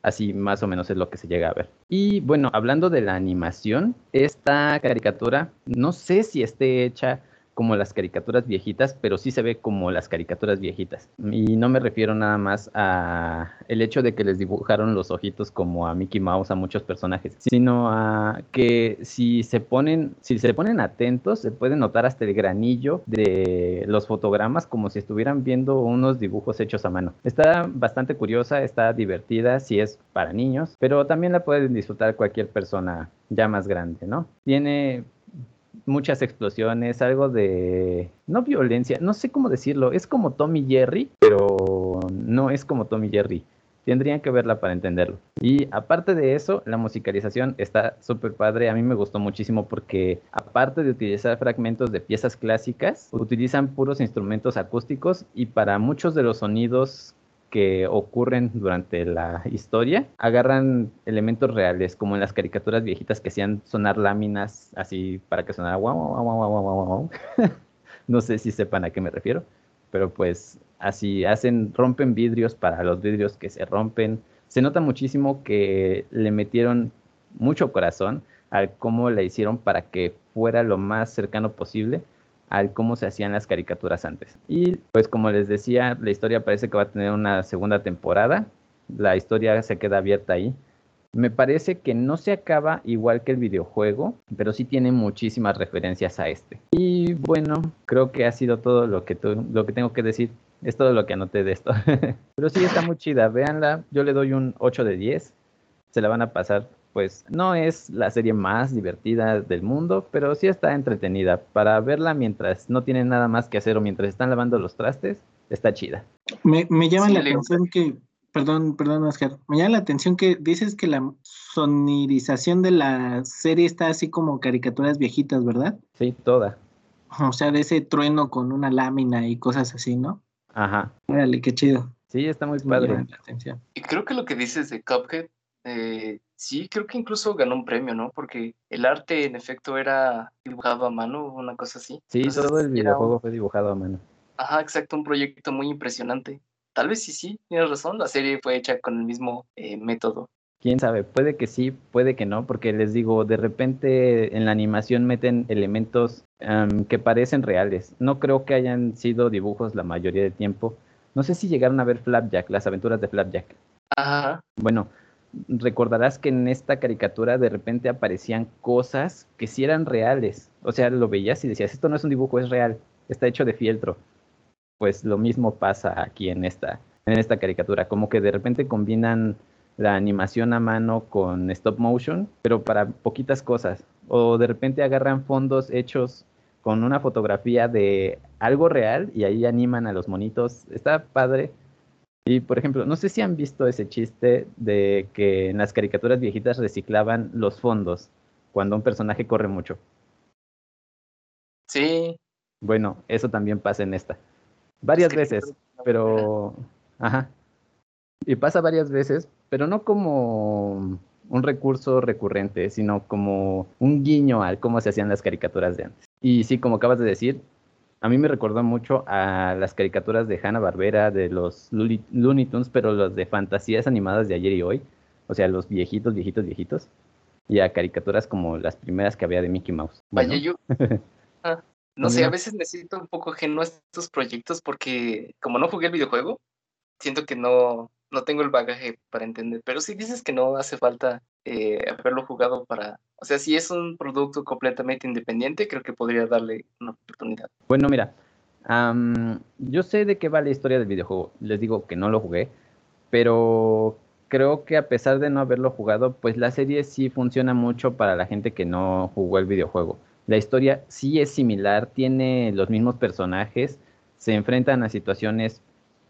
B: Así más o menos es lo que se llega a ver. Y bueno, hablando de la animación, esta caricatura no sé si esté hecha como las caricaturas viejitas, pero sí se ve como las caricaturas viejitas. Y no me refiero nada más a el hecho de que les dibujaron los ojitos como a Mickey Mouse a muchos personajes, sino a que si se ponen, si se ponen atentos, se puede notar hasta el granillo de los fotogramas como si estuvieran viendo unos dibujos hechos a mano. Está bastante curiosa, está divertida si es para niños, pero también la pueden disfrutar cualquier persona ya más grande, ¿no? Tiene muchas explosiones, algo de... no violencia, no sé cómo decirlo, es como Tommy Jerry, pero no es como Tommy Jerry. Tendrían que verla para entenderlo. Y aparte de eso, la musicalización está súper padre. A mí me gustó muchísimo porque aparte de utilizar fragmentos de piezas clásicas, utilizan puros instrumentos acústicos y para muchos de los sonidos que ocurren durante la historia agarran elementos reales, como en las caricaturas viejitas que hacían sonar láminas así para que sonara guau, guau, guau, guau, guau, guau. no sé si sepan a qué me refiero, pero pues así hacen, rompen vidrios para los vidrios que se rompen. Se nota muchísimo que le metieron mucho corazón al cómo le hicieron para que fuera lo más cercano posible al cómo se hacían las caricaturas antes. Y pues como les decía, la historia parece que va a tener una segunda temporada. La historia se queda abierta ahí. Me parece que no se acaba igual que el videojuego, pero sí tiene muchísimas referencias a este. Y bueno, creo que ha sido todo lo que, tengo que decir. Es todo lo que anoté de esto. pero sí está muy chida, véanla. Yo le doy un 8 de 10. Se la van a pasar pues no es la serie más divertida del mundo, pero sí está entretenida. Para verla mientras no tienen nada más que hacer o mientras están lavando los trastes, está chida.
D: Me, llama la atención que, perdón, perdón, Oscar, me llama la atención que dices que la sonirización de la serie está así como caricaturas viejitas, ¿verdad?
B: Sí, toda.
D: O sea, de ese trueno con una lámina y cosas así, ¿no?
B: Ajá.
D: Órale, qué chido.
B: Sí, está muy padre.
C: Y creo que lo que dices de Cuphead eh, sí, creo que incluso ganó un premio, ¿no? Porque el arte en efecto era dibujado a mano, una cosa así.
B: Sí, todo el videojuego fue dibujado a mano.
C: Ajá, exacto, un proyecto muy impresionante. Tal vez sí, sí, tienes razón, la serie fue hecha con el mismo eh, método.
B: Quién sabe, puede que sí, puede que no, porque les digo, de repente en la animación meten elementos que parecen reales. No creo que hayan sido dibujos la mayoría del tiempo. No sé si llegaron a ver Flapjack, las aventuras de Flapjack.
C: Ajá.
B: Bueno, recordarás que en esta caricatura de repente aparecían cosas que sí eran reales. O sea, lo veías y decías, esto no es un dibujo, es real, está hecho de fieltro. Pues lo mismo pasa aquí en esta, en esta caricatura, como que de repente combinan la animación a mano con stop motion, pero para poquitas cosas. O de repente agarran fondos hechos con una fotografía de algo real y ahí animan a los monitos. Está padre y por ejemplo, no sé si han visto ese chiste de que en las caricaturas viejitas reciclaban los fondos cuando un personaje corre mucho.
C: Sí.
B: Bueno, eso también pasa en esta. Varias veces, pero... Ajá. Y pasa varias veces, pero no como un recurso recurrente, sino como un guiño al cómo se hacían las caricaturas de antes. Y sí, como acabas de decir, a mí me recordó mucho a las caricaturas de Hanna Barbera, de los Looney Tunes, pero los de fantasías animadas de ayer y hoy, o sea, los viejitos, viejitos, viejitos, y a caricaturas como las primeras que había de Mickey Mouse.
C: Vaya, yo. Ah, no sé, a veces me siento un poco ajeno a estos proyectos porque, como no jugué el videojuego, siento que no, no tengo el bagaje para entender. Pero si dices que no hace falta eh, haberlo jugado para... O sea, si es un producto completamente independiente, creo que podría darle una oportunidad.
B: Bueno, mira, yo sé de qué va la historia del videojuego. Les digo que no lo jugué, pero creo que a pesar de no haberlo jugado, pues la serie sí funciona mucho para la gente que no jugó el videojuego. La historia sí es similar, tiene los mismos personajes, se enfrentan a situaciones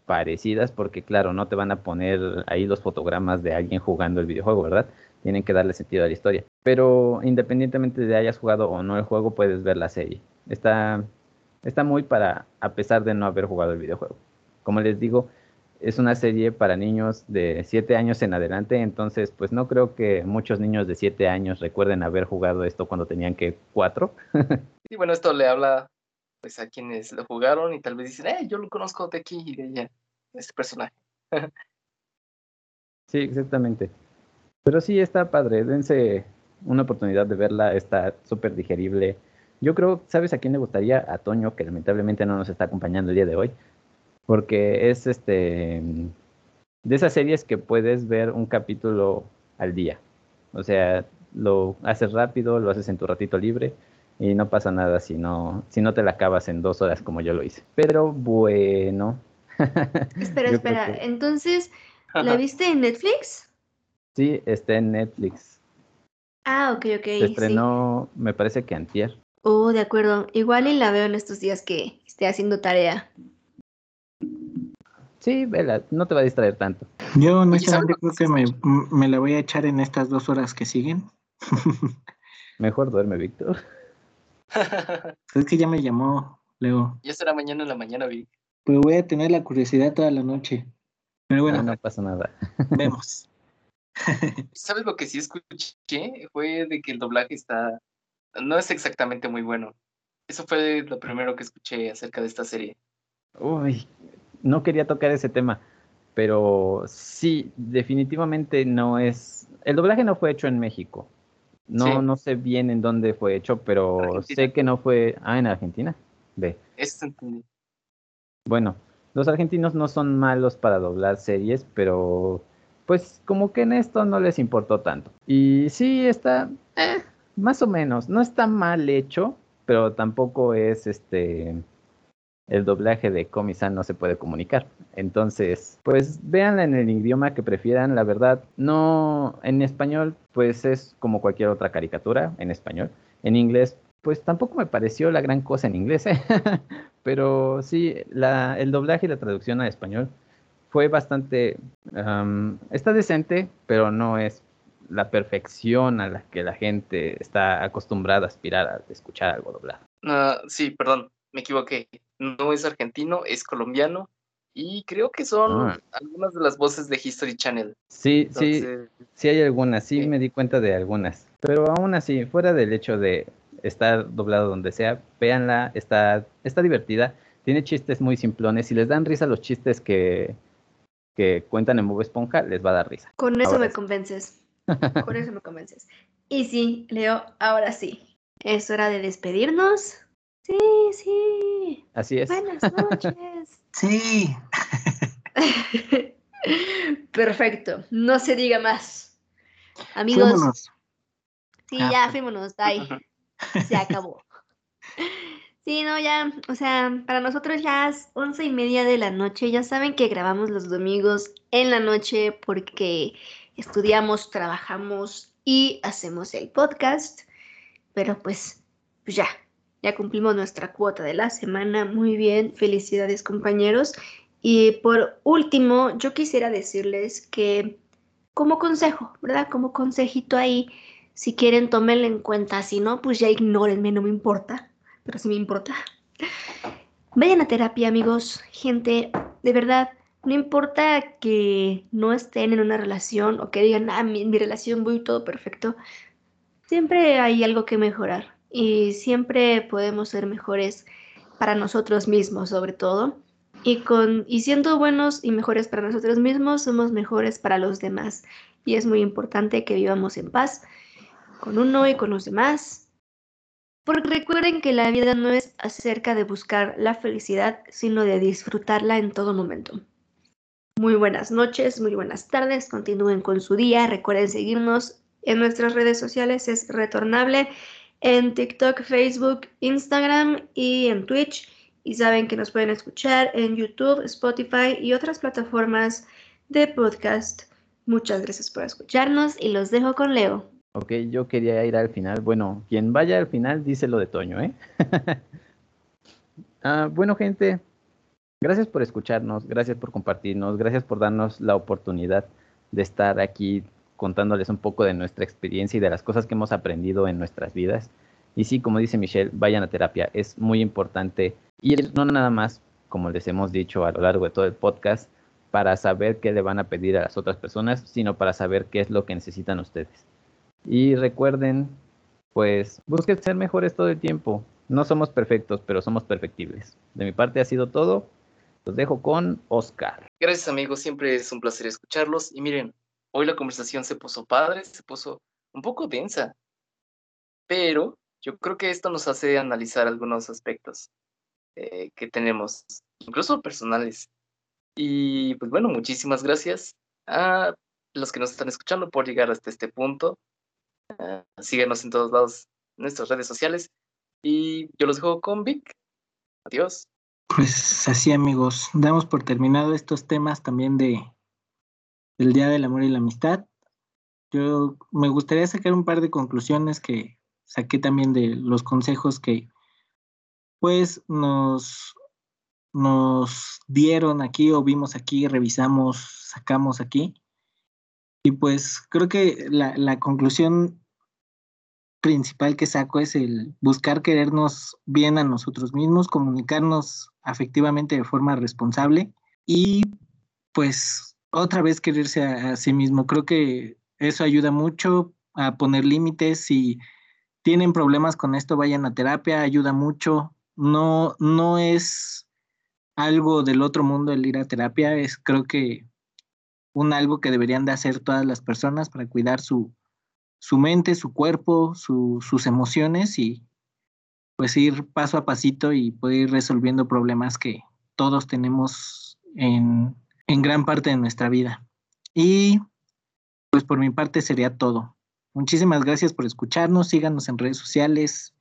B: parecidas porque claro, no te van a poner ahí los fotogramas de alguien jugando el videojuego, ¿verdad? tienen que darle sentido a la historia. Pero independientemente de hayas jugado o no el juego, puedes ver la serie. Está, está muy para, a pesar de no haber jugado el videojuego. Como les digo, es una serie para niños de 7 años en adelante, entonces pues no creo que muchos niños de 7 años recuerden haber jugado esto cuando tenían que 4.
C: y bueno, esto le habla pues a quienes lo jugaron y tal vez dicen, eh, yo lo conozco de aquí y de allá, este personaje.
B: sí, exactamente. Pero sí está padre, dense una oportunidad de verla, está súper digerible. Yo creo, ¿sabes a quién le gustaría? A Toño, que lamentablemente no nos está acompañando el día de hoy, porque es este de esas series que puedes ver un capítulo al día. O sea, lo haces rápido, lo haces en tu ratito libre y no pasa nada si no, si no te la acabas en dos horas como yo lo hice. Pero bueno.
A: espera, espera. Entonces, ¿la viste en Netflix?
B: Sí, está en Netflix.
A: Ah, ok, ok.
B: Se estrenó, me parece que antier.
A: Oh, de acuerdo. Igual y la veo en estos días que esté haciendo tarea.
B: Sí, vela, no te va a distraer tanto.
D: Yo honestamente creo que me, me, la voy a echar en estas dos horas que siguen.
B: Mejor duerme, Víctor.
D: es que ya me llamó, Leo.
C: Ya será mañana en la mañana, Vic.
D: Pues voy a tener la curiosidad toda la noche. Pero bueno.
B: No, pasa nada.
D: Vemos.
C: ¿Sabes lo que sí escuché? Fue de que el doblaje está... No es exactamente muy bueno. Eso fue lo primero que escuché acerca de esta serie.
B: Uy, no quería tocar ese tema, pero sí, definitivamente no es... El doblaje no fue hecho en México. No, no sé bien en dónde fue hecho, pero sé que no fue... Ah, en Argentina. Ve.
C: Eso entendí.
B: Bueno, los argentinos no son malos para doblar series, pero pues como que en esto no les importó tanto. Y sí, está eh, más o menos, no está mal hecho, pero tampoco es este el doblaje de Comisan no se puede comunicar. Entonces, pues véanla en el idioma que prefieran, la verdad, no en español, pues es como cualquier otra caricatura en español. En inglés, pues tampoco me pareció la gran cosa en inglés, ¿eh? pero sí, la, el doblaje y la traducción a español fue bastante, está decente, pero no es la perfección a la que la gente está acostumbrada a aspirar a escuchar algo doblado.
C: Uh, sí, perdón, me equivoqué no es argentino, es colombiano. Y creo que son ah. algunas de las voces de History Channel.
B: Sí, sí, sí hay algunas, sí, me di cuenta de algunas. Pero aún así, fuera del hecho de estar doblado donde sea, véanla, está, está divertida. Tiene chistes muy simplones. Si les dan risa los chistes que, que cuentan en Bob Esponja, les va a dar risa.
A: Con eso me convences. Con eso me convences. Y sí, Leo, ahora sí. Es hora de despedirnos. Sí, sí.
B: Así es.
A: Buenas noches.
D: sí.
A: Perfecto. No se diga más. Amigos. Sí, ah, ya, fuímonos. Bye. Se acabó. Sí, no, ya, o sea, para nosotros ya es once y media de la noche. Ya saben que grabamos los domingos en la noche porque estudiamos, trabajamos y hacemos el podcast. Pero pues, pues ya, ya cumplimos nuestra cuota de la semana. Muy bien, felicidades compañeros. Y por último, yo quisiera decirles que como consejo, ¿verdad? Como consejito ahí, si quieren, tómenlo en cuenta. Si no, pues ya ignórenme, no me importa. Pero sí me importa. Vayan a terapia, amigos. Gente, de verdad, no importa que no estén en una relación o que digan, ah, mi, mi relación voy todo perfecto. Siempre hay algo que mejorar y siempre podemos ser mejores para nosotros mismos sobre todo. Y, con, y siendo buenos y mejores para nosotros mismos, somos mejores para los demás. Y es muy importante que vivamos en paz con uno y con los demás. Porque recuerden que la vida no es acerca de buscar la felicidad, sino de disfrutarla en todo momento. Muy buenas noches, muy buenas tardes, continúen con su día, recuerden seguirnos en nuestras redes sociales, es retornable en TikTok, Facebook, Instagram y en Twitch. Y saben que nos pueden escuchar en YouTube, Spotify y otras plataformas de podcast. Muchas gracias por escucharnos y los dejo con Leo.
B: Ok, yo quería ir al final. Bueno, quien vaya al final dice lo de Toño, ¿eh? Ah, bueno, gente, gracias por escucharnos, gracias por compartirnos, gracias por darnos la oportunidad de estar aquí contándoles un poco de nuestra experiencia y de las cosas que hemos aprendido en nuestras vidas. Y sí, como dice Michelle, vayan a terapia. Es muy importante ir, no nada más, como les hemos dicho a lo largo de todo el podcast, para saber qué le van a pedir a las otras personas, sino para saber qué es lo que necesitan ustedes. Y recuerden, pues, busquen ser mejores todo el tiempo. No somos perfectos, pero somos perfectibles. De mi parte ha sido todo. Los dejo con Oscar.
C: Gracias amigos, siempre es un placer escucharlos. Y miren, Hoy la conversación se puso padre, se puso un poco densa, pero yo creo que esto nos hace analizar algunos aspectos eh, que tenemos, incluso personales. Y pues bueno, muchísimas gracias a los que nos están escuchando por llegar hasta este punto. Uh, síguenos en todos lados, en nuestras redes sociales. Y yo los dejo con Vic. Adiós.
D: Pues así amigos, damos por terminado estos temas también de del Día del Amor y la Amistad. Yo me gustaría sacar un par de conclusiones que saqué también de los consejos que pues nos nos dieron aquí o vimos aquí, revisamos, sacamos aquí. Y pues creo que la, la conclusión principal que saco es el buscar querernos bien a nosotros mismos, comunicarnos afectivamente de forma responsable y pues otra vez quererse a, sí mismo. Creo que eso ayuda mucho a poner límites. Si tienen problemas con esto, vayan a terapia, ayuda mucho. No, no es algo del otro mundo el ir a terapia, es creo que un algo que deberían de hacer todas las personas para cuidar su, su mente, su cuerpo, su, sus emociones y pues ir paso a pasito y poder ir resolviendo problemas que todos tenemos en, en gran parte de nuestra vida. Y pues por mi parte sería todo. Muchísimas gracias por escucharnos, síganos en redes sociales,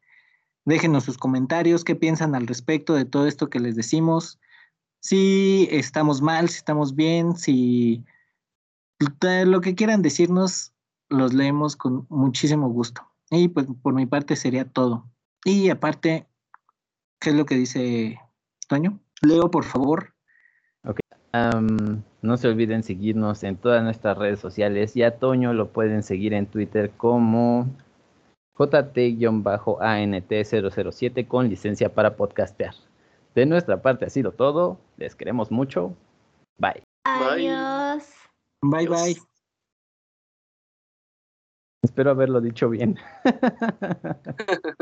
D: déjenos sus comentarios, qué piensan al respecto de todo esto que les decimos si estamos mal, si estamos bien, si lo que quieran decirnos, los leemos con muchísimo gusto. Y pues por mi parte sería todo. Y aparte, ¿qué es lo que dice Toño? Leo, por favor.
B: No se olviden seguirnos en todas nuestras redes sociales. Y a Toño lo pueden seguir en Twitter como JT-ANT007 con licencia para podcastear. De nuestra parte ha sido todo. Les queremos mucho. Bye.
A: Adiós.
D: Bye bye.
B: Espero haberlo dicho bien.